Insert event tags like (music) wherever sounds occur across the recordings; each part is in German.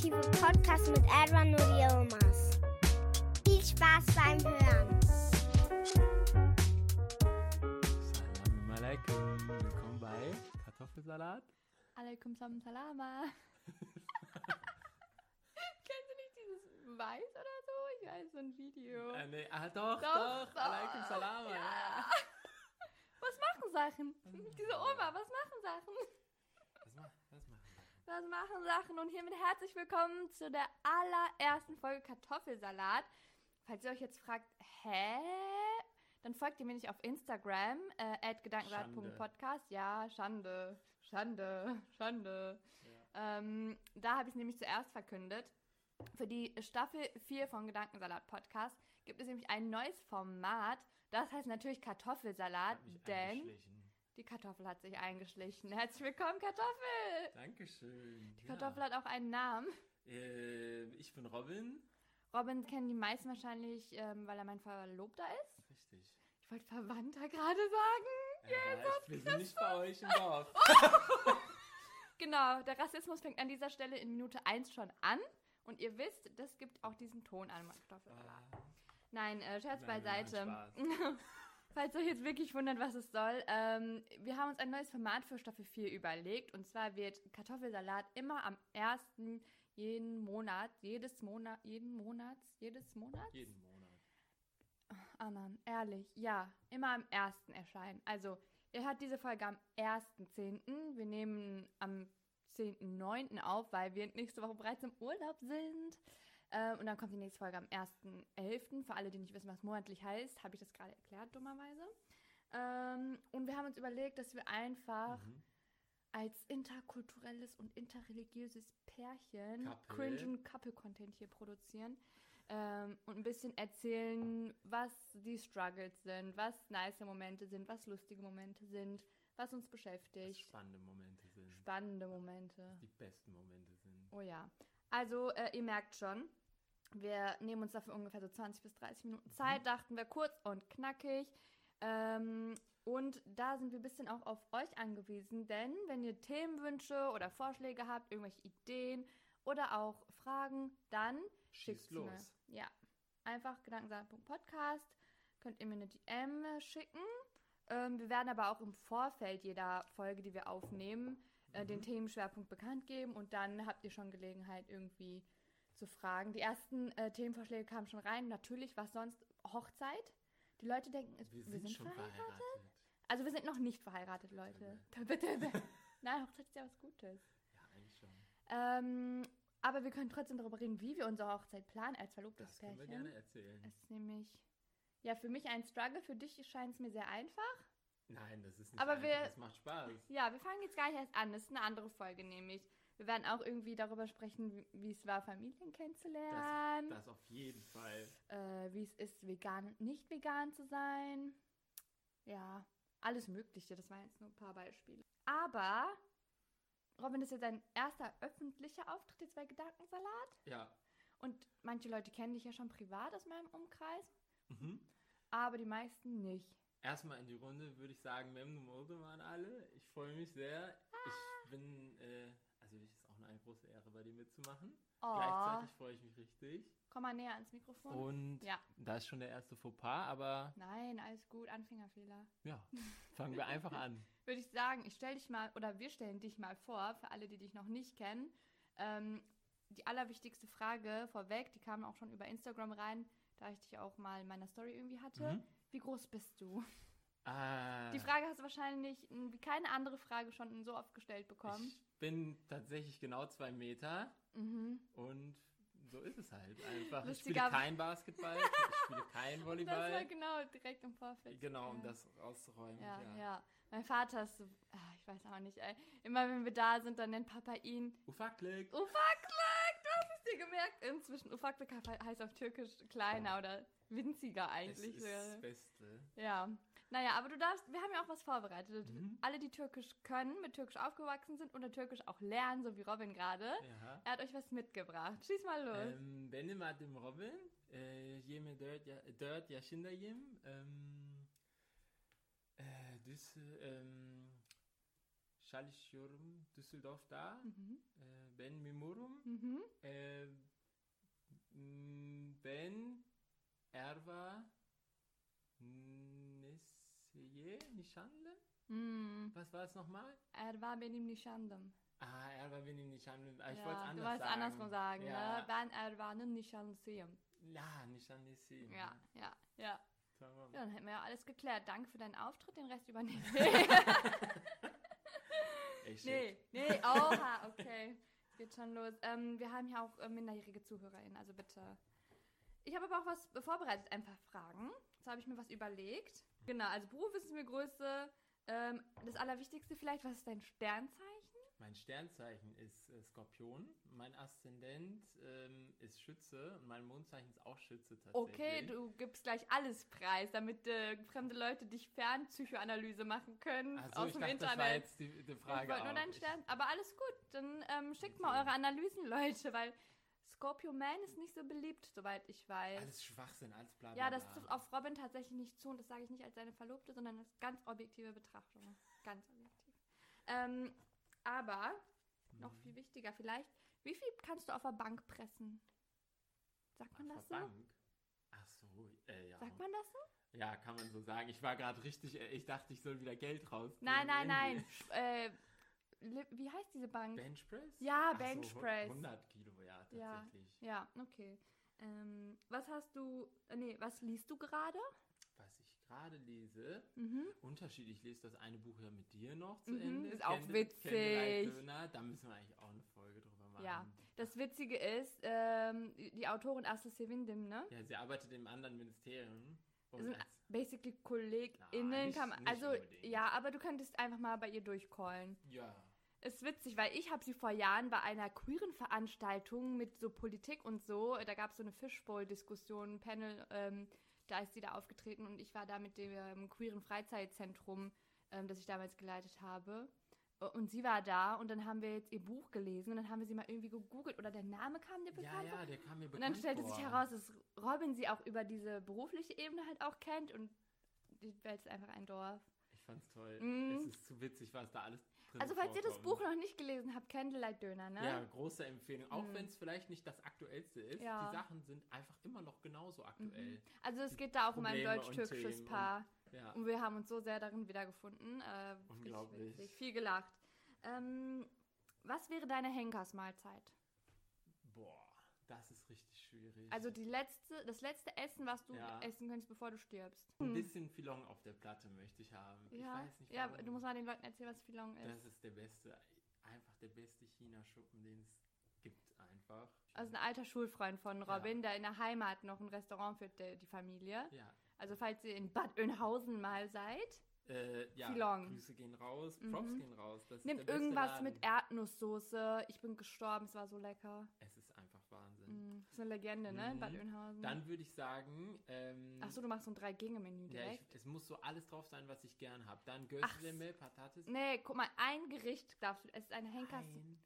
Ultimative Podcast mit Edwin und Yilmaz. Viel Spaß beim Hören. Salam alaikum. Willkommen bei Kartoffelsalat. Alaikum salam salama. (laughs) Kennst du nicht dieses Weiß oder so? Ich weiß, so ein Video. Äh, nee, ah, doch, Doch, doch. doch. Alaikum salam. Ja. Ja. (laughs) Was machen Sachen? Diese Oma, was machen Sachen? Was, mach, was machen wir? Was machen Sachen? Und hiermit herzlich willkommen zu der allerersten Folge Kartoffelsalat. Falls ihr euch jetzt fragt, hä? Dann folgt ihr mir nicht auf Instagram, äh, gedankensalat.podcast. Ja, Schande, Schande, Schande. Ähm, da habe ich es nämlich zuerst verkündet. Für die Staffel 4 von Gedankensalat Podcast gibt es nämlich ein neues Format. Das heißt natürlich Kartoffelsalat, denn. Die Kartoffel hat sich eingeschlichen. Herzlich willkommen, Kartoffel! Dankeschön. Die Kartoffel hat auch einen Namen. Äh, ich bin Robin. Robin kennen die meisten wahrscheinlich, ähm, weil er mein Verlobter ist. Richtig. Ich wollte Verwandter gerade sagen. Ja, ich, wir sind nicht bei euch im Dorf. (laughs) Genau, der Rassismus fängt an dieser Stelle in Minute 1 schon an. Und ihr wisst, das gibt auch diesen Ton an Kartoffelsalat. Ah, Nein, äh, Scherz Nein, beiseite. (laughs) Falls euch jetzt wirklich wundert, was es soll, ähm, wir haben uns ein neues Format für Staffel 4 überlegt. Und zwar wird Kartoffelsalat immer am ersten jeden Monat, jedes Monat, jeden Monat, jedes Monat? jeden Monat. Annan, ehrlich, ja, immer am ersten erscheinen. Also, ihr hört diese Folge am 1.10. Wir nehmen am 10.9. auf, weil wir nächste Woche bereits im Urlaub sind. Ähm, und dann kommt die nächste Folge am 1.11. Für alle, die nicht wissen, was monatlich heißt, habe ich das gerade erklärt, dummerweise. Ähm, und wir haben uns überlegt, dass wir einfach Mhm. als interkulturelles und interreligiöses Pärchen Couple. cringen Couple-Content hier produzieren ähm, und ein bisschen erzählen, was die Struggles sind, was nice Momente sind, was lustige Momente sind, was uns Was beschäftigt. spannende Momente sind. Spannende Momente. Die besten Momente sind. Oh ja. Also, äh, ihr merkt schon, wir nehmen uns dafür ungefähr so 20 bis 30 Minuten Zeit, dachten wir kurz und knackig. Ähm, und da sind wir ein bisschen auch auf euch angewiesen, denn wenn ihr Themenwünsche oder Vorschläge habt, irgendwelche Ideen oder auch Fragen, dann schickt Schieß los. Mir. Ja, einfach gedankensalat.podcast, könnt ihr mir eine DM schicken. Ähm, wir werden aber auch im Vorfeld jeder Folge, die wir aufnehmen, äh, den Themenschwerpunkt bekannt geben und dann habt ihr schon Gelegenheit irgendwie zu fragen. Die ersten äh, Themenvorschläge kamen schon rein. Natürlich, was sonst? Hochzeit. Die Leute denken, Wir wir, sind, sind schon verheiratet. verheiratet. Also wir sind noch nicht verheiratet, Leute. (laughs) Nein, Hochzeit ist ja was Gutes. Ja, eigentlich schon. Ähm, aber wir können trotzdem darüber reden, wie wir unsere Hochzeit planen als verlobtes Das können wir Pärchen. gerne erzählen. Es ist nämlich ja für mich ein Struggle, für dich scheint es mir sehr einfach. Nein, das ist nicht Aber einfach. wir- Das macht Spaß. Ja, wir fangen jetzt gar nicht erst an. Das ist eine andere Folge nämlich. Wir werden auch irgendwie darüber sprechen, wie- es war, Familien kennenzulernen, Das auf jeden Fall. äh, wie es ist, vegan und nicht vegan zu sein. Ja, alles Mögliche. Das waren jetzt nur ein paar Beispiele. Aber, Robin, das ist jetzt dein erster öffentlicher Auftritt jetzt bei Gedankensalat. Ja. Und manche Leute kennen dich ja schon privat aus meinem Umkreis, Mhm. aber die meisten nicht. Erstmal in die Runde würde ich sagen, Oldum an alle. Ich freue mich sehr. Ich bin, äh, also es ist auch eine große Ehre, bei dir mitzumachen. Oh, Gleichzeitig freue ich mich richtig. komm mal näher ans Mikrofon. Und Ja. da ist schon der erste Fauxpas, aber Nein, alles gut, Anfängerfehler. ja, fangen wir einfach an. (laughs) Würde ich sagen, ich stelle dich mal, oder wir stellen dich mal vor, für alle, die dich noch nicht kennen. Ähm, die allerwichtigste Frage vorweg, die kam auch schon über Instagram rein, da ich dich auch mal in meiner Story irgendwie hatte. Mhm. Wie groß bist du? Ah, Die Frage hast du wahrscheinlich wie keine andere Frage schon so oft gestellt bekommen. ich bin tatsächlich genau zwei Meter Mhm. und so ist es halt einfach. Ich Lustiger- spiele kein Basketball, ich spiele kein (laughs) Das war Volleyball. genau direkt im Vorfeld. Genau, um das rauszuräumen. Ja, Ja, ja. Mein Vater ist so, ah, ich weiß auch nicht, ey. Immer wenn wir da sind, dann nennt Papa ihn Ufaklik. Ufaklik. Du hast es dir gemerkt. Inzwischen, Ufaklik heißt auf Türkisch kleiner oder winziger eigentlich. ist das Beste. Ja. Naja, aber du darfst, wir haben ja auch was vorbereitet. Mhm. Alle, die Türkisch können, mit Türkisch aufgewachsen sind oder Türkisch auch lernen, so wie Robin gerade, Ja. er hat euch was mitgebracht. Schieß mal los. Um, benim adım Robin. 24 ya- 4 yaşındayım. Düs, çalışıyorum Düsseldorf'ta. Ben mimurum. Mhm. M, ben Erva Nesiye Nişanlı. Mm. Was war es nochmal? Er war benim nişanlım. Ah, Erva benim Nişanlı. Ah, Ich Ja, wollte es anders du wolltest sagen. andersrum sagen, ja. ne? Ben Ervan'ın nişanlısıyım. Ja, Nişanlısıyım. Ja, ja, ja. Tamam. Ja, dann hätten wir ja alles geklärt. Danke für deinen Auftritt, den Rest übernehmen (laughs) Echt Nee, nee, oha, okay. Es geht schon los. Ähm, wir haben ja auch äh, minderjährige ZuhörerInnen, also bitte. Ich habe aber auch was vorbereitet, ein paar Fragen. Jetzt habe ich mir was überlegt. Genau, also Beruf ist mir Größe. Ähm, das Allerwichtigste vielleicht, was ist dein Sternzeichen? Mein Sternzeichen ist äh, Skorpion, mein Aszendent ähm, ist Schütze und mein Mondzeichen ist auch Schütze tatsächlich. Okay, du gibst gleich alles preis, damit äh, fremde Leute dich Fernpsychoanalyse machen können Also aus ich dem dachte, Internet. das war jetzt die, die ich Frage wollte nur deinen Ich- Stern. Aber alles gut, dann ähm, schickt mal eure Analysen, (laughs) Leute, weil Scorpio Man ist nicht so beliebt, soweit ich weiß. Alles Schwachsinn, alles bla bla ja, das trifft auf Robin tatsächlich nicht zu und das sage ich nicht als seine Verlobte, sondern als ganz objektive Betrachtung. Ganz objektiv. Ähm, aber, noch Mhm. viel wichtiger vielleicht, wie viel kannst du auf der Bank pressen? Sagt man Auf das der so? Bank? Ach so, äh, ja. Sagt man das so? Ja, kann man so sagen. Ich war gerade richtig, äh, ich dachte, ich soll wieder Geld raus. Nein, nein, nein. Äh, wie heißt diese Bank? Benchpress? Ja, Benchpress. So, 100 Kilo, ja, Ja. tatsächlich. Ja, okay. Ähm, was hast du, äh, nee, was liest du gerade? Was ich gerade lese, Mhm. unterschiedlich, ich lese das eine Buch ja mit dir noch zu Mhm, Ende. ist auch Candle- witzig. Döner, da müssen wir eigentlich auch eine Folge drüber machen. Ja, das Witzige ist, ähm, die Autorin Aslı Sevindim, ne? Ja, sie arbeitet im anderen Ministerium. Und sind als, basically Na, KollegInnen. nicht- kann man, also, ja, aber du könntest einfach mal bei ihr durchcallen. ja. Ist witzig, weil ich habe sie vor Jahren bei einer queeren Veranstaltung mit so Politik und so, da gab es so eine Fishbowl-Diskussion, ein Panel, ähm, da ist sie da aufgetreten und ich war da mit dem ähm, queeren Freizeitzentrum, ähm, das ich damals geleitet habe. Äh, Und sie war da und dann haben wir jetzt ihr Buch gelesen und dann haben wir sie mal irgendwie gegoogelt oder der Name kam dir Ja, bekannt vor? ja, der kam mir Und bekannt dann stellte vor. sich heraus, dass Robin sie auch über diese berufliche Ebene halt auch kennt und die Welt ist einfach ein Dorf. Ich fand's toll. Mhm. Es ist zu witzig, was da alles drin Also falls ihr das. Buch noch nicht gelesen habt, Candlelight Döner, ne? Ja, große Empfehlung. Auch Mhm. wenn es vielleicht nicht das aktuellste ist, Ja. die Sachen sind einfach immer noch genauso aktuell. Also es geht da auch um ein und deutsch-türkisches Paar. Ja. Und wir haben uns so sehr darin wiedergefunden. Äh, Unglaublich. witzig. Viel gelacht. Ähm, was wäre deine Henkersmahlzeit? Boah, das ist richtig schwierig. Also die letzte, das letzte Essen, was du Ja. essen könntest, bevor du stirbst. ein bisschen Filon auf der Platte möchte ich haben. Ich Ja, weiß nicht, ja warum. du musst mal den Leuten erzählen, was Filong ist. Das ist der beste, einfach der beste China-Schuppen, den es gibt, einfach. Also ein alter Schulfreund von Ja. Robin, der in der Heimat noch ein Restaurant der, die Familie. Ja. Also falls ihr in Bad Oeynhausen mal seid, Äh, ja, Filon. Grüße gehen raus, Mhm. Props gehen raus. Das beste irgendwas Laden. mit Erdnusssoße. Ich bin gestorben, es war so lecker. Es Wahnsinn. Mm, Das ist eine Legende, ne? In Bad Mhm. Oeynhausen. Dann würde ich sagen, ähm, Achso, du machst so ein Drei-Gänge-Menü ja, direkt. ich, es muss so alles drauf sein, was ich gern habe. Dann Gözleme, Patates. Nee, guck mal, ein Gericht darfst du. Es ist eine Henkers. Nein,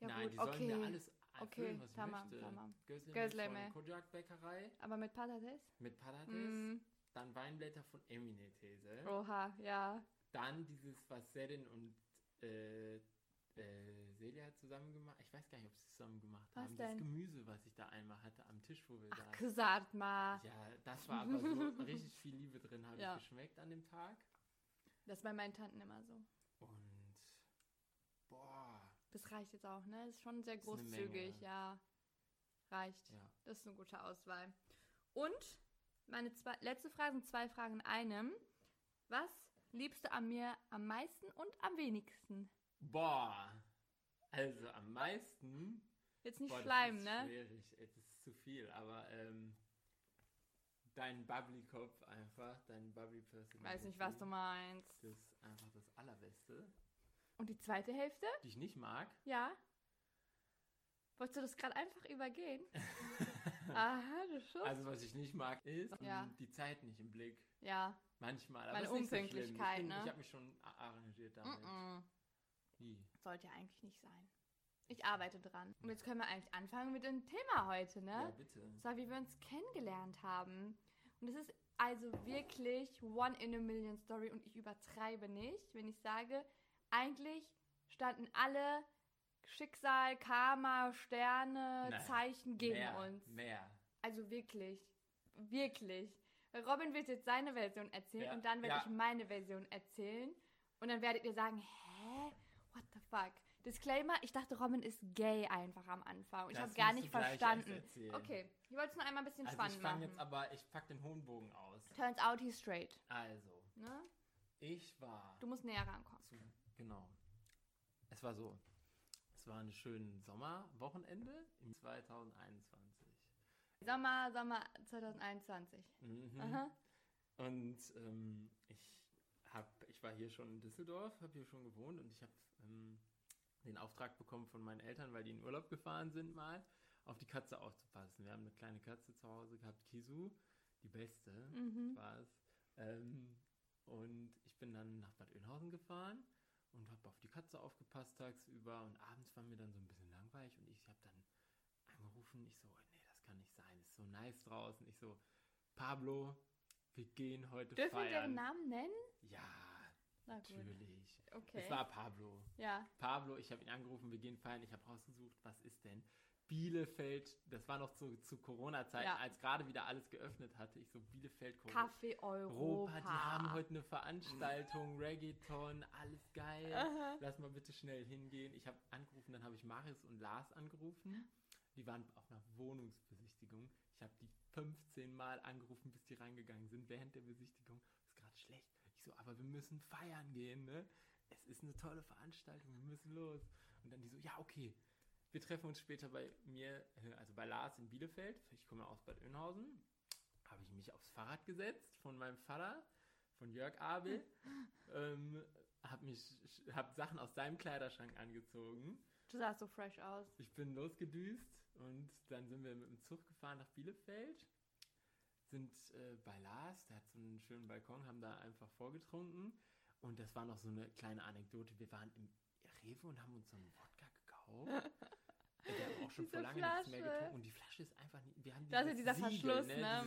Ja, Nein gut, die sollen okay. mir alles Okay, erfüllen, was ich tamam, möchte. tamam. Gözleme, Gözleme. von Kojak Bäckerei Aber mit Patates? mit Patates. Mm. Dann Weinblätter von Emine These. Oha, ja. Dann dieses, was Serin und äh, äh, Celia zusammen gemacht Ich weiß gar nicht, ob sie zusammen gemacht Was haben. denn? Das Gemüse, was ich da einmal hatte am Tisch, wo wir Ach, gesagt mal. Ja, das war aber so (laughs) richtig viel Liebe drin, habe Ja. ich geschmeckt an dem Tag. Das ist bei meinen Tanten immer so. Und boah, Das reicht jetzt auch, ne? Ist schon sehr großzügig, ja. Reicht. ja. Das ist eine gute Auswahl. Und meine zwei, letzte Frage sind zwei Fragen in einem. Was liebst du an mir am meisten und am wenigsten? Boah. Also am meisten Jetzt nicht Boah, schleimen, ist ne? schwierig. Es ist zu viel, aber ähm, dein Bubbly-Kopf einfach, dein Bubbly-Person. Weiß nicht, was du meinst. Das ist einfach das Allerbeste. Und die zweite Hälfte? Die ich nicht mag. Ja. Wolltest du das gerade einfach übergehen? (laughs) Aha, du Schuss. Also was ich nicht mag, ist Ja. ähm, die Zeit nicht im Blick. ja. Manchmal. Aber Meine so. Unpünktlichkeit, Ich, bin- ne? ich habe mich schon arrangiert damit. Mm-mm. Wie? Sollte ja eigentlich nicht sein. Ich arbeite dran. Und jetzt können wir eigentlich anfangen mit dem Thema heute, ne? Ja, bitte. War, wie wir uns kennengelernt haben. Und es ist also wirklich One in a Million Story und ich übertreibe nicht, wenn ich sage, eigentlich standen alle Schicksal, Karma, Sterne, Nein, Zeichen gegen mehr, uns. Mehr. Also wirklich, wirklich. Robin wird jetzt seine Version erzählen Ja, und dann werde ja. ich meine Version erzählen. Und dann werdet ihr sagen, hä? Fuck? Disclaimer, ich dachte, Robin ist gay einfach am Anfang. Ich habe gar nicht verstanden. Okay, ich wollte es nur einmal ein bisschen Also ich spannend fange machen. jetzt aber, ich pack den hohen Bogen aus. Turns out he's straight. Also, Ne? ich war Du musst näher rankommen. zu, genau. Es war so. Es war ein schönes Sommerwochenende im 2021. Sommer, Sommer 2021. Mhm. Und ähm, ich, hab, ich war hier schon in Düsseldorf, habe hier schon gewohnt und ich habe ähm, den Auftrag bekommen von meinen Eltern, weil die in Urlaub gefahren sind, mal auf die Katze aufzupassen. Wir haben eine kleine Katze zu Hause gehabt, Kisu, die beste Mhm. war es. Ähm, und ich bin dann nach Bad Oeynhausen gefahren und habe auf die Katze aufgepasst tagsüber und abends war mir dann so ein bisschen langweilig und ich habe dann angerufen, ich so, nee, das kann nicht sein, es ist so nice draußen. Ich so, Pablo, wir gehen heute Dürfen wir feiern. deren Namen nennen? Ja, Na natürlich. Okay. Es war Pablo. ja. Pablo, ich habe ihn angerufen, wir gehen feiern. Ich habe rausgesucht, was ist denn? Bielefeld, das war noch zu, zu Corona-Zeiten, Ja. als gerade wieder alles geöffnet hatte. Ich so, Bielefeld, Corona. Café Europa. Europa, die haben heute eine Veranstaltung, (laughs) Reggaeton, alles geil. Aha. Lass mal bitte schnell hingehen. Ich habe angerufen, dann habe ich Marius und Lars angerufen. Die waren auf einer Wohnungsbesichtigung. Ich habe die 15 Mal angerufen, bis die reingegangen sind während der Besichtigung. Ist gerade schlecht. Ich so, aber wir müssen feiern gehen, ne? Es ist eine tolle Veranstaltung, wir müssen los. Und dann die so, ja, okay. Wir treffen uns später bei mir, äh, also bei Lars in Bielefeld. Ich komme aus Bad Oeynhausen. Habe ich mich aufs Fahrrad gesetzt von meinem Vater, von Jörg Abel. (laughs) ähm, habe mich, habe Sachen aus seinem Kleiderschrank angezogen. Du sahst so fresh aus. Ich bin losgedüst und dann sind wir mit dem Zug gefahren nach Bielefeld. Sind äh, bei Lars, der hat so einen schönen Balkon, haben da einfach vorgetrunken. Und das war noch so eine kleine Anekdote. Wir waren im Rewe und haben uns so einen Wodka gekauft. (laughs) Wir haben auch schon Diese vor lange nichts mehr Flasche. getrunken. Und die Flasche ist einfach nicht. Wir haben Das ist dieser Siegel, Verschluss, ne? ne?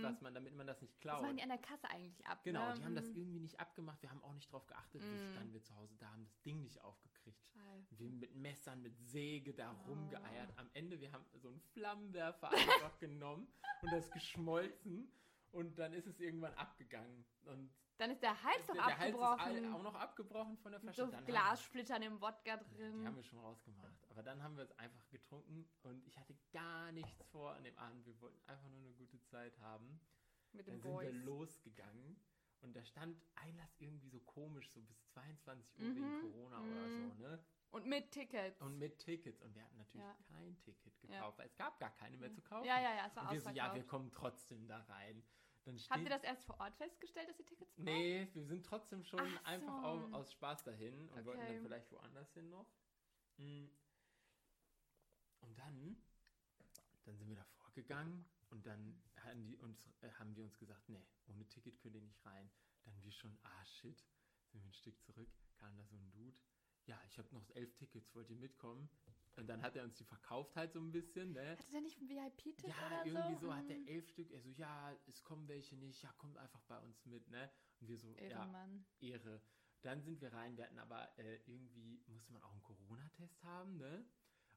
Mm. was man, damit man das nicht Das klaut. machen die an der Kasse eigentlich ab. Genau, ne? die haben das Mhm. irgendwie nicht abgemacht. Wir haben auch nicht drauf geachtet. Wir Mm. standen wir zu Hause da, haben das Ding nicht aufgekriegt. Scheiße. Wir mit Messern, mit Säge da Oh. rumgeeiert. Am Ende, wir haben so einen Flammenwerfer (laughs) einfach genommen und das geschmolzen. Und dann ist es irgendwann abgegangen. Und Dann ist der Hals doch der, der Hals ist abgebrochen. all, auch noch abgebrochen von der Flasche. so Dann Glassplittern im Wodka Ja, drin. Die haben wir schon rausgemacht. Aber dann haben wir es einfach getrunken und ich hatte gar nichts vor an dem Abend. Wir wollten einfach nur eine gute Zeit haben. mit Dann den sind wir Boys. losgegangen und da stand Einlass irgendwie so komisch, so bis 22 Uhr Mhm. wegen Corona oder Mhm. so, ne? Und mit Tickets. Und mit Tickets. Und wir hatten natürlich Ja. kein Ticket Ja. gekauft, weil es gab gar keine mehr zu kaufen. ja, ja, ja, es war Und wir so, ja, wir kommen trotzdem da rein. Dann Habt steht, ihr das erst vor Ort festgestellt, dass ihr Tickets braucht? Nee, wir sind trotzdem schon Ach einfach so. au- aus Spaß dahin und wollten Okay. dann vielleicht woanders hin noch. Mm. Und dann, dann sind wir da vorgegangen und dann haben die uns, äh, haben die uns gesagt, nee, ohne Ticket könnt ihr nicht rein. Dann wir schon, ah shit, sind wir ein Stück zurück, kam da so ein Dude. Ja, ich habe noch elf Tickets, wollt ihr mitkommen? Und dann hat er uns die verkauft halt so ein bisschen, ne? Hatte der nicht einen VIP-Tipp Ja, oder irgendwie so? hat er Mhm. elf Stück. Er so, ja, es kommen welche nicht. Ja, kommt einfach bei uns mit, ne? Und wir so, ja, Ehrenmann. Ehre. Dann sind wir rein. Wir hatten aber äh, irgendwie, musste man auch einen Corona-Test haben, ne?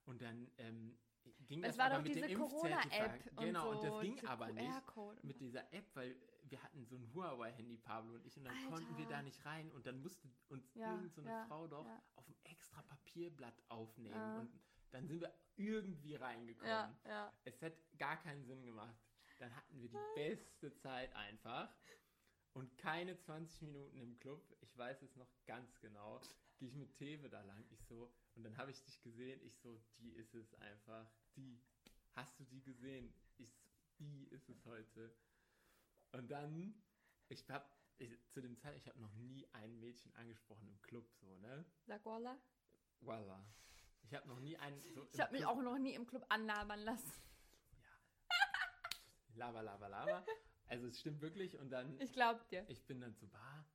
Und dann ähm, ging Es das war aber doch mit diese dem. Corona-App. Genau, und, und, so, das ging aber nicht mit dieser App, weil wir hatten so ein Huawei-Handy, Pablo und ich, und dann Alter. konnten wir da nicht rein und dann musste uns Ja, irgend so eine ja, Frau doch ja. auf ein extra Papierblatt aufnehmen Ja. und dann sind wir irgendwie reingekommen. Ja, ja. Es hat gar keinen Sinn gemacht. Dann hatten wir die beste Zeit einfach. Und keine 20 Minuten im Club. Ich weiß es noch ganz genau. gehe ich mit Tewe da lang. Ich so, und dann habe ich dich gesehen. Ich so, die ist es einfach. Die. Hast du die gesehen? Ich so, die ist es heute. Und dann, ich habe zu dem Zeit, ich habe noch nie ein Mädchen angesprochen im Club, so, ne? Sag Walla. Voila. Ich habe noch nie einen. So Ich habe mich auch noch nie im Club anlabern lassen. Lava, lava, lava. Also es stimmt wirklich. Und dann, Ich glaub dir. ich bin dann zur Bar,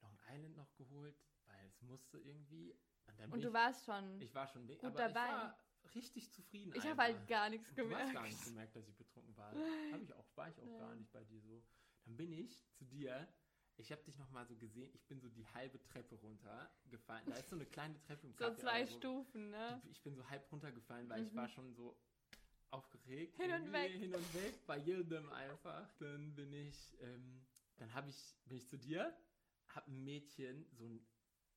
Long Island noch geholt, weil es musste irgendwie. Und, dann Und du ich, warst schon. ich war schon, gut dabei. Ich war richtig zufrieden. Ich habe halt gar nichts Du hast gemerkt. gar nicht gemerkt, dass ich betrunken war. Hab ich auch, war ich auch gar nicht bei dir so. Dann bin ich zu dir. Ich habe dich noch mal so gesehen. Ich bin so die halbe Treppe runtergefallen. Da ist so eine kleine Treppe im So zwei aber so- Stufen, ne? ich bin so halb runtergefallen, weil ich war schon so aufgeregt. Hin und weg. Hin und weg, bei jedem einfach. Dann bin ich, ähm, dann habe ich, bin ich zu dir, hab ein Mädchen so ein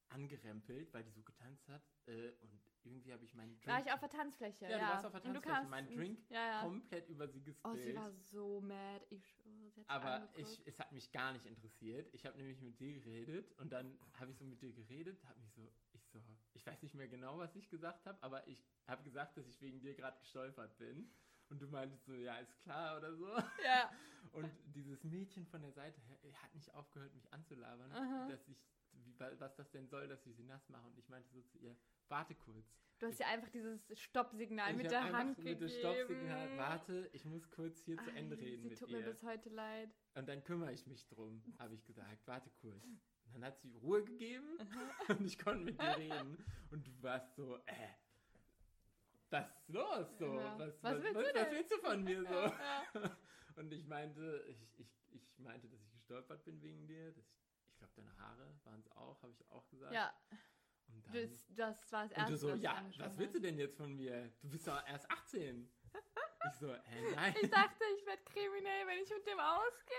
angerempelt, weil die so getanzt hat. Äh, und irgendwie habe ich meinen Drink. War ich auf der Tanzfläche. ja, Ja, du warst auf der Und du Tanzfläche, meinen ins- Drink Ja, ja. komplett über sie gespillt. Oh, sie war so mad. Ich sich Aber ich, es hat mich gar nicht interessiert. Ich habe nämlich mit dir geredet und dann habe ich so mit dir geredet, habe mich so, ich so, ich weiß nicht mehr genau, was ich gesagt habe, aber ich habe gesagt, dass ich wegen dir gerade gestolpert bin. Und du meintest so, ja, ist klar oder so. Ja. (laughs) Und dieses Mädchen von der Seite hat nicht aufgehört, mich anzulabern, Aha. dass ich, was das denn soll, dass ich sie nass mache. Und ich meinte so zu ihr, warte kurz. Du hast ja einfach dieses Stoppsignal mit der Hand mit dem gegeben. Stoppsignal, warte, ich muss kurz hier zu Ende reden Sie mit tut ihr. mir bis heute leid. Und dann kümmere ich mich drum, habe ich gesagt. Warte kurz. Und dann hat sie Ruhe gegeben (laughs) und ich konnte mit dir reden. Und du warst so, äh, was ist los? So, Ja. was, Was was, willst was, du was willst du von mir so? (laughs) Ja. Und ich meinte, ich, ich, ich meinte, dass ich gestolpert bin wegen dir. Dass ich glaube, deine Haare waren es auch, habe ich auch gesagt. Ja, Und dann, das, das war das und du Erste, so, was ja, was willst du denn jetzt von mir? Du bist doch erst 18. (laughs) Ich so, äh, nein. Ich dachte, ich werde kriminell, wenn ich mit dem ausgehe.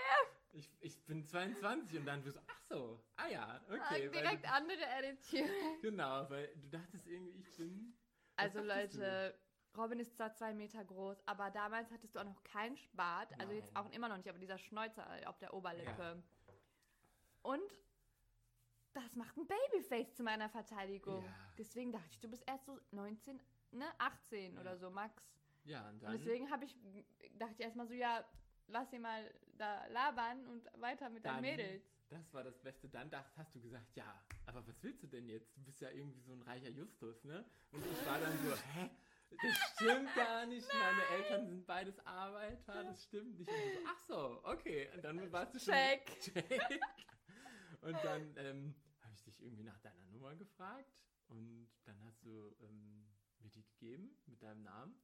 Ich, ich bin 22 und dann du so, ach so, ah ja, okay. Ah, Direkt du, andere Attitude. (laughs) Genau, weil du dachtest irgendwie, ich bin. Also Leute, Robin ist zwar zwei Meter groß, aber damals hattest du auch noch keinen Bart. Also jetzt Nein. auch immer noch nicht, aber dieser Schnäuzer auf der Oberlippe. Und das macht ein Babyface zu meiner Verteidigung. Ja. Deswegen dachte ich, du bist erst so 19, ne, 18 Ja. oder so, Max. Ja, und Und dann. deswegen habe ich, dachte ich erstmal so, ja, lass ihn mal da labern und weiter mit dann, den Mädels. Das war das Beste. Dann dacht, hast du gesagt, ja, aber was willst du denn jetzt? Du bist ja irgendwie so ein reicher Justus, ne? Und ich war dann so, hä? Das stimmt gar nicht. (laughs) Meine Eltern sind beides Arbeiter. Das stimmt nicht. Und so, ach so, okay. Und dann warst du schon. Check. (laughs) Check. Und dann ähm, irgendwie nach deiner Nummer gefragt. Und dann hast du ähm, mir die gegeben mit deinem Namen.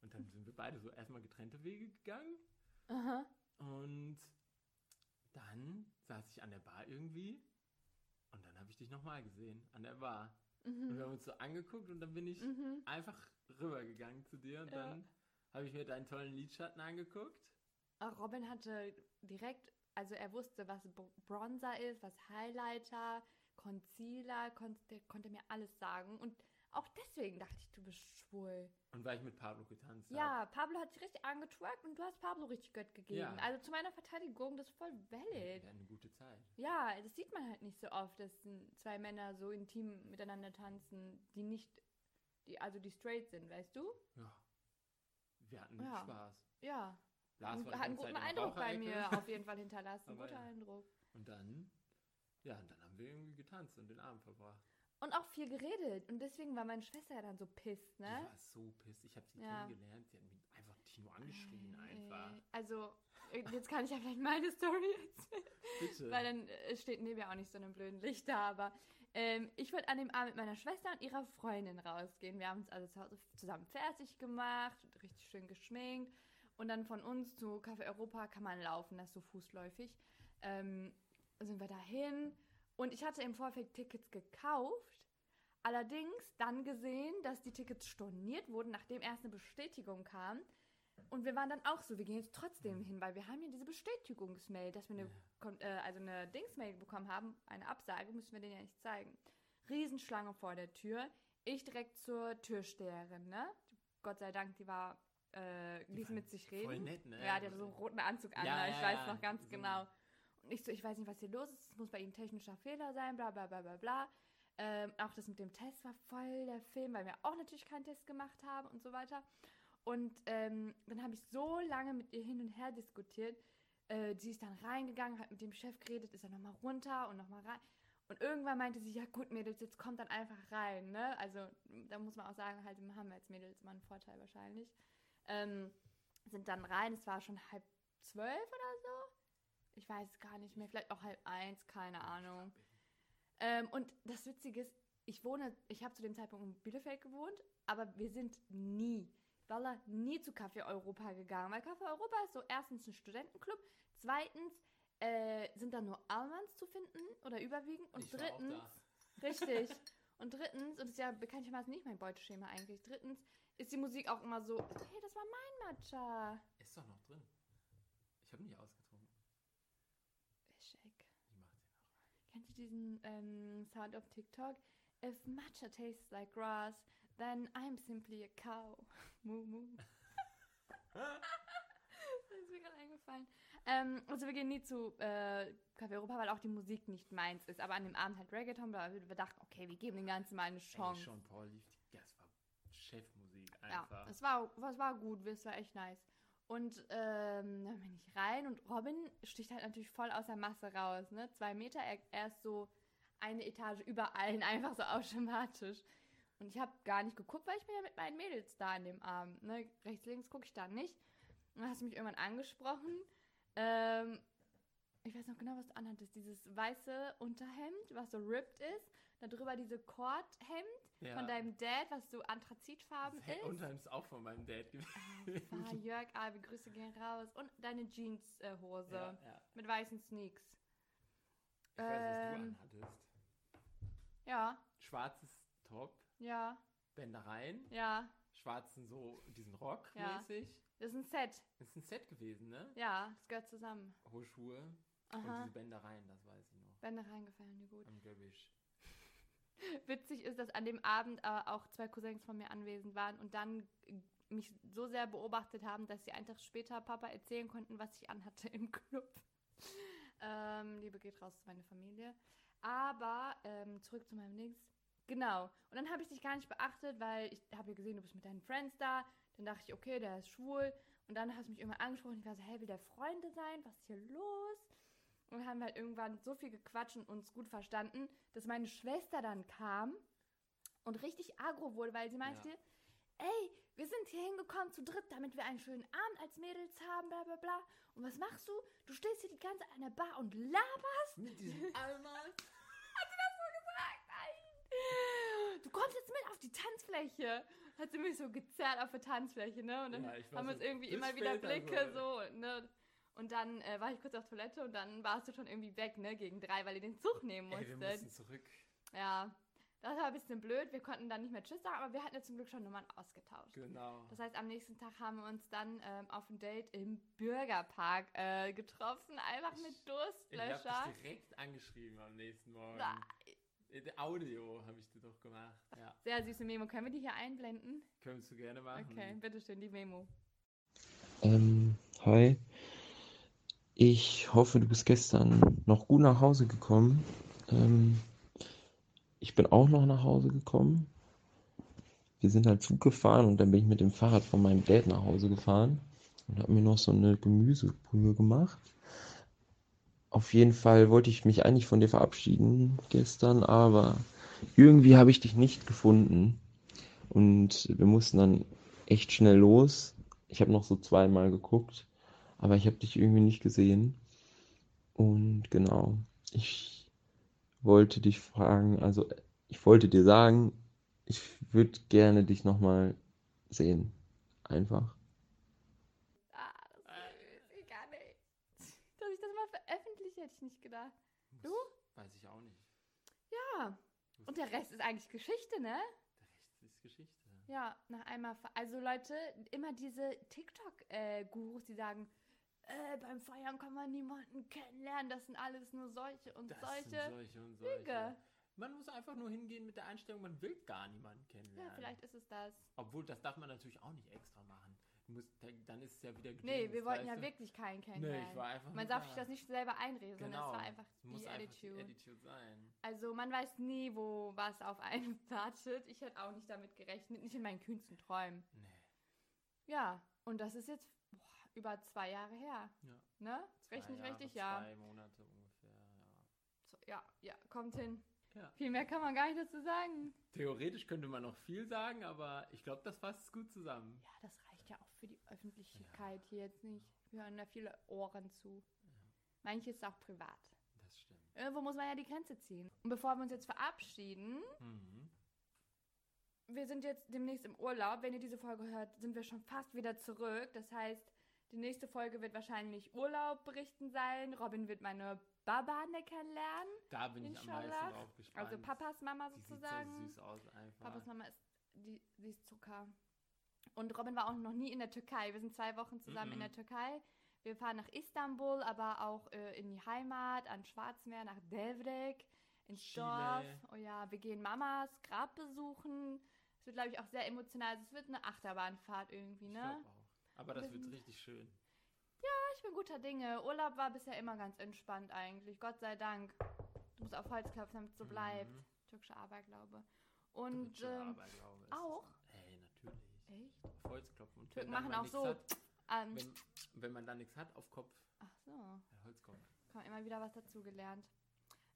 Und dann sind wir beide so erstmal getrennte Wege gegangen. Aha. Und dann saß ich an der Bar irgendwie. Und dann habe ich dich nochmal gesehen, an der Bar. Und wir haben uns so angeguckt und dann bin ich Mhm. einfach rübergegangen zu dir. Und Ja. dann habe ich mir deinen tollen Lidschatten angeguckt. Auch Robin hatte direkt, also er wusste, was Br- Bronzer ist, was Highlighter, Concealer, kon der konnte mir alles sagen. Und auch deswegen dachte ich, du bist schwul. Und weil ich mit Pablo getanzt habe. Ja, Pablo hat sich richtig angetwerkt und du hast Pablo richtig Gött gegeben. Ja. Also zu meiner Verteidigung, das ist voll valid. Ja, eine gute Zeit. Ja, das sieht man halt nicht so oft, dass zwei Männer so intim miteinander tanzen, die nicht, die, also die straight sind, weißt du? Ja. Wir hatten Ja. Spaß. Ja. Lars Hat einen guten Eindruck bei mir auf jeden Fall hinterlassen. (laughs) Guter ja. Eindruck. Und dann, ja, und dann haben wir irgendwie getanzt und den Abend verbracht. Und auch viel geredet. Und deswegen war meine Schwester ja dann so pisst, Die ne? war so piss. Ich habe sie Ja. kennengelernt. Sie hat mich einfach Tino angeschrien einfach. Äh, Also, jetzt kann ich ja vielleicht meine Story erzählen. Bitte. Weil dann äh, steht neben ja auch nicht so einem blöden Licht da. Aber ähm, ich wollte an dem Abend mit meiner Schwester und ihrer Freundin rausgehen. Wir haben uns also zu Hause zusammen fertig gemacht, richtig schön geschminkt. Und dann von uns zu Café Europa kann man laufen, das ist so fußläufig. Ähm, sind wir dahin. Und ich hatte im Vorfeld Tickets gekauft. Allerdings dann gesehen, dass die Tickets storniert wurden, nachdem erst eine Bestätigung kam. Und wir waren dann auch so, wir gehen jetzt trotzdem hin, weil wir haben ja diese Bestätigungsmail, dass wir eine, äh, also eine Dingsmail bekommen haben, eine Absage, müssen wir denen ja nicht zeigen. Riesenschlange vor der Tür. Ich direkt zur Türsteherin, ne? Gott sei Dank, die war, äh, ließ mit sich reden. voll nett, ne? Ja, die hatte so einen roten Anzug an, Ja, ne? ich ja, weiß ja. noch ganz So- genau. Und ich so, ich weiß nicht, was hier los ist, es muss bei Ihnen technischer Fehler sein, bla bla bla bla bla. Ähm, auch das mit dem Test war voll der Film, weil wir auch natürlich keinen Test gemacht haben und so weiter. Und ähm, dann habe ich so lange mit ihr hin und her diskutiert. Äh, sie ist dann reingegangen, hat mit dem Chef geredet, ist dann nochmal runter und nochmal rein. Und irgendwann meinte sie, ja gut, Mädels, jetzt kommt dann einfach rein. Ne? Also da muss man auch sagen, halt haben wir als Mädels immer einen Vorteil wahrscheinlich. Ähm, sind dann rein, es war schon halb zwölf oder so. Ich weiß es gar nicht mehr, vielleicht auch halb eins, keine Ahnung. Ähm, und das Witzige ist, ich wohne, ich habe zu dem Zeitpunkt in Bielefeld gewohnt, aber wir sind nie, Dollar, nie zu Café Europa gegangen. Weil Café Europa ist so erstens ein Studentenclub, zweitens äh, sind da nur Almans zu finden oder überwiegend und Ich drittens, richtig, und drittens, und das ist ja bekanntlichermaßen nicht mein Beuteschema eigentlich, drittens ist die Musik auch immer so, hey, das war mein Matcha. Ist doch noch drin. Ich habe nicht ausgetrunken. Shake. Ich mach den noch. Kennst du diesen ähm, Sound auf TikTok? If matcha tastes like grass, then I'm simply a cow. (laughs) Moo moo. (laughs) das ist mir gerade eingefallen. Ähm, also wir gehen nie zu äh, Café Europa, weil auch die Musik nicht meins ist. Aber an dem Abend halt Reggaeton, weil wir dachten, okay, wir geben dem Ganzen mal eine Ey, Chance. Sean Paul lief, die- ja, es war Chefmusik Ja, einfach. es war, es war gut, es war echt nice. Und ähm, dann bin ich rein und Robin sticht halt natürlich voll aus der Masse raus, ne? Zwei Meter, er, er ist so eine Etage über allen, (laughs) einfach so automatisch. Und ich habe gar nicht geguckt, weil ich bin ja mit meinen Mädels da an dem Abend, ne? Rechts, links gucke ich da nicht. Und dann hast du mich irgendwann angesprochen. Ähm, ich weiß noch genau, was du anhattest. Dieses weiße Unterhemd, was so ripped ist. Darüber diese Kordhemd Ja. von deinem Dad, was so anthrazitfarben Das ist. Unterhemd ist auch von meinem Dad gewesen. Ah, (laughs) Jörg, Albi, Grüße gehen raus. Und deine Jeanshose Ja, ja. mit weißen Sneaks. Ich weiß, was Ähm, du anhattest. Ja, Schwarzes Top, ja, Bändereien, ja. schwarzen so, diesen Rock Ja. mäßig. Das ist ein Set. Das ist ein Set gewesen, ne? Ja, das gehört zusammen. Hohe Schuhe und Aha. diese Bändereien, das weiß ich noch. Bände reingefallen, die gut. Am Göbbisch. (laughs) Witzig ist, dass an dem Abend aber auch zwei Cousins von mir anwesend waren und dann äh, mich so sehr beobachtet haben, dass sie einen Tag später Papa erzählen konnten, was ich anhatte im Club. (laughs) ähm, Liebe geht raus zu meiner Familie. Aber ähm, zurück zu meinem Links. Genau. Und dann habe ich dich gar nicht beachtet, weil ich habe ja gesehen, du bist mit deinen Friends da. Dann dachte ich, okay, der ist schwul. Und dann hast du mich irgendwann angesprochen. Ich war so, hey, will der Freunde sein? Was ist hier los? Und haben wir halt irgendwann so viel gequatscht und uns gut verstanden, dass meine Schwester dann kam und richtig agro wurde, weil sie meinte, Ja. ey, wir sind hier hingekommen zu dritt, damit wir einen schönen Abend als Mädels haben, bla bla bla. Und was machst du? Du stehst hier die ganze Zeit an der Bar und laberst? Mit diesem (laughs) Almas? Nein! Du kommst jetzt mit auf die Tanzfläche. Hat sie mich so gezerrt auf der Tanzfläche, ne? Und dann Ja, haben wir so, uns irgendwie immer wieder Blicke so. so, ne? Und dann äh, war ich kurz auf Toilette und dann warst du schon irgendwie weg, ne? Gegen drei, weil ihr den Zug nehmen Ey, wir musstet. mussten zurück. Ja, das war ein bisschen blöd. Wir konnten dann nicht mehr Tschüss sagen, aber wir hatten ja zum Glück schon Nummern ausgetauscht. Genau. Das heißt, am nächsten Tag haben wir uns dann ähm, auf ein Date im Bürgerpark äh, getroffen, einfach mit Ich Durstlöscher. habe dich direkt angeschrieben am nächsten Morgen. Nein. In Audio habe ich dir doch gemacht. Ja, Sehr süße Memo. Können wir die hier einblenden? könntest du gerne machen. Okay, bitteschön, die Memo. Ähm, hi. Ich hoffe, du bist gestern noch gut nach Hause gekommen. Ähm, ich bin auch noch nach Hause gekommen. Wir sind halt Zug gefahren und dann bin ich mit dem Fahrrad von meinem Dad nach Hause gefahren und habe mir noch so eine Gemüsebrühe gemacht. Auf jeden Fall wollte ich mich eigentlich von dir verabschieden gestern, aber irgendwie habe ich dich nicht gefunden und wir mussten dann echt schnell los. Ich habe noch so zweimal geguckt, aber ich habe dich irgendwie nicht gesehen. Und genau, ich wollte dich fragen, also ich wollte dir sagen, ich würde gerne dich nochmal sehen. Einfach. Ah, das ist kann nicht. Dass ich das mal veröffentliche, hätte ich nicht gedacht. Du? Weiß ich auch nicht. Ja. Und der Rest ist eigentlich Geschichte, ne? Der Rest ist Geschichte. Ja, nach einmal. ver- Also Leute, immer diese TikTok-Gurus, die sagen, äh, beim Feiern kann man niemanden kennenlernen, das sind alles nur solche und Das solche. sind solche und solche. Lüge. Man muss einfach nur hingehen mit der Einstellung, man will gar niemanden Ja, kennenlernen. vielleicht ist es das. Obwohl, das darf man natürlich auch nicht extra machen. musst, dann ist es ja wieder Nee, wir wollten ja du? wirklich keinen Nee, kennenlernen. ich war einfach Man darf da. sich das nicht selber einreden, sondern Genau. es war einfach Es muss die einfach Attitude. die Attitude sein. Also man weiß nie, wo was auf einen (laughs) wartet. Ich hätte auch nicht damit gerechnet, nicht in meinen kühnsten Träumen. Nee. Ja, und das ist jetzt über zwei Jahre her. Ja. Ne? Zwei Rechne ich richtig? Ja. Zwei Monate ungefähr, ja. So, ja, ja, kommt hin. Ja. Viel mehr kann man gar nicht dazu sagen. Theoretisch könnte man noch viel sagen, aber ich glaube, das fasst es gut zusammen. Ja, das reicht ja auch für die Öffentlichkeit hier jetzt nicht. Wir hören da viele Ohren zu. Manches ist auch privat. Das stimmt. Irgendwo muss man ja die Grenze ziehen. Und bevor wir uns jetzt verabschieden, Mhm. wir sind jetzt demnächst im Urlaub. Wenn ihr diese Folge hört, sind wir schon fast wieder zurück. Das heißt, die nächste Folge wird wahrscheinlich Urlaub berichten sein. Robin wird meine Babane kennenlernen. Da bin ich am meisten Inshallah. drauf gespannt. Also Papas Mama Die sieht sozusagen. so süß aus einfach. Papas Mama ist, die, die ist Zucker. Und Robin war auch noch nie in der Türkei. Wir sind zwei Wochen zusammen in Mhm. der Türkei. Wir fahren nach Istanbul, aber auch äh, in die Heimat, an Schwarzmeer, nach Devrek, ins Chile. Dorf. Oh ja, wir gehen Mamas Grab besuchen. Es wird, glaube ich, auch sehr emotional. Also es wird eine Achterbahnfahrt irgendwie, Ich ne? auch. Aber das Wir wird richtig schön. Ich bin guter Dinge. Urlaub war bisher immer ganz entspannt eigentlich. Gott sei Dank. Du musst auf Holz klopfen, damit es so bleibt. Mhm. Türkische Aberglaube. Und ähm, Aberglaube auch? Hey, natürlich. echt? Auf Holz klopfen. Und Türken machen auch so. Hat, Ähm, wenn, wenn man da nichts hat, auf Kopf. ach so. Ja, Holzkopf. Kann immer wieder was dazugelernt.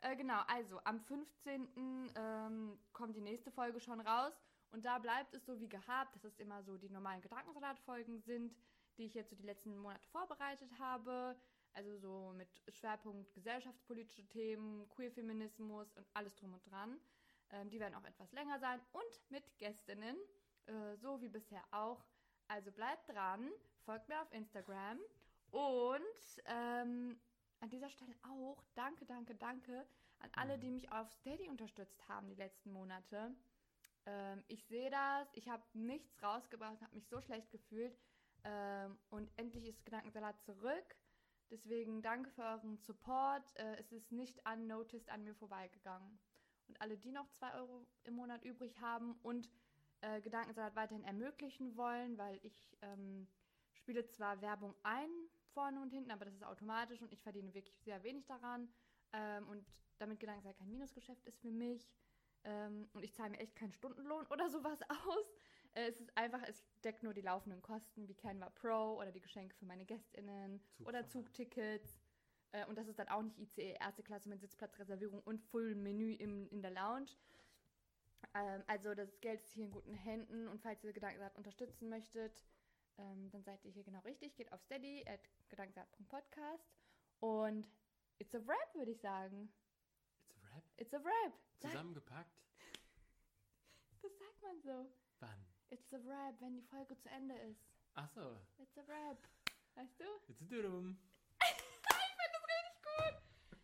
Äh, genau, also am 15. Ähm, kommt die nächste Folge schon raus. Und da bleibt es so wie gehabt, dass es immer so die normalen Gedankensalat-Folgen sind, die ich jetzt so die letzten Monate vorbereitet habe. Also so mit Schwerpunkt gesellschaftspolitische Themen, Queerfeminismus und alles drum und dran. Ähm, die werden auch etwas länger sein und mit Gästinnen, äh, so wie bisher auch. Also bleibt dran, folgt mir auf Instagram und ähm, an dieser Stelle auch danke, danke, danke an alle, die mich auf Steady unterstützt haben die letzten Monate. Ähm, ich sehe das, ich habe nichts rausgebracht, habe mich so schlecht gefühlt ähm, und endlich ist Gedankensalat zurück. Deswegen danke für euren Support. Äh, es ist nicht unnoticed an mir vorbeigegangen. Und alle, die noch 2 Euro im Monat übrig haben und äh, Gedankensalat weiterhin ermöglichen wollen, weil ich ähm, spiele zwar Werbung ein vorne und hinten, aber das ist automatisch und ich verdiene wirklich sehr wenig daran. Ähm, und damit Gedankensalat kein Minusgeschäft ist für mich. Ähm, und ich zahle mir echt keinen Stundenlohn (laughs) oder sowas aus. Äh, es ist einfach, es deckt nur die laufenden Kosten wie Canva Pro oder die Geschenke für meine GästInnen oder Zugfahrt. Zugtickets. Äh, und das ist dann auch nicht ICE erste Klasse mit Sitzplatzreservierung und Full Menü im, in der Lounge. Ähm, also das Geld ist hier in guten Händen und falls ihr Gedankensalat unterstützen möchtet, ähm, dann seid ihr hier genau richtig. Geht auf steady at gedankensalat.podcast und it's a wrap, würde ich sagen. It's a Rap. It's a wrap. Zusammengepackt. (laughs) das sagt man so. Wann? It's a wrap, wenn die Folge zu Ende ist. Ach so. It's a wrap. Weißt du? Jetzt durum. (laughs) ich finde das richtig gut.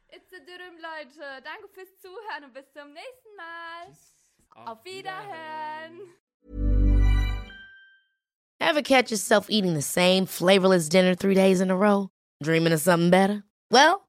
It's a Dürüm, Leute. Danke fürs Zuhören und bis zum nächsten Mal. Tschüss. Auf Wiederhören. Ever catch yourself eating the same flavorless dinner three days in a row? Dreaming of something better? Well,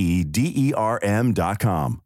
E D E R M dot com.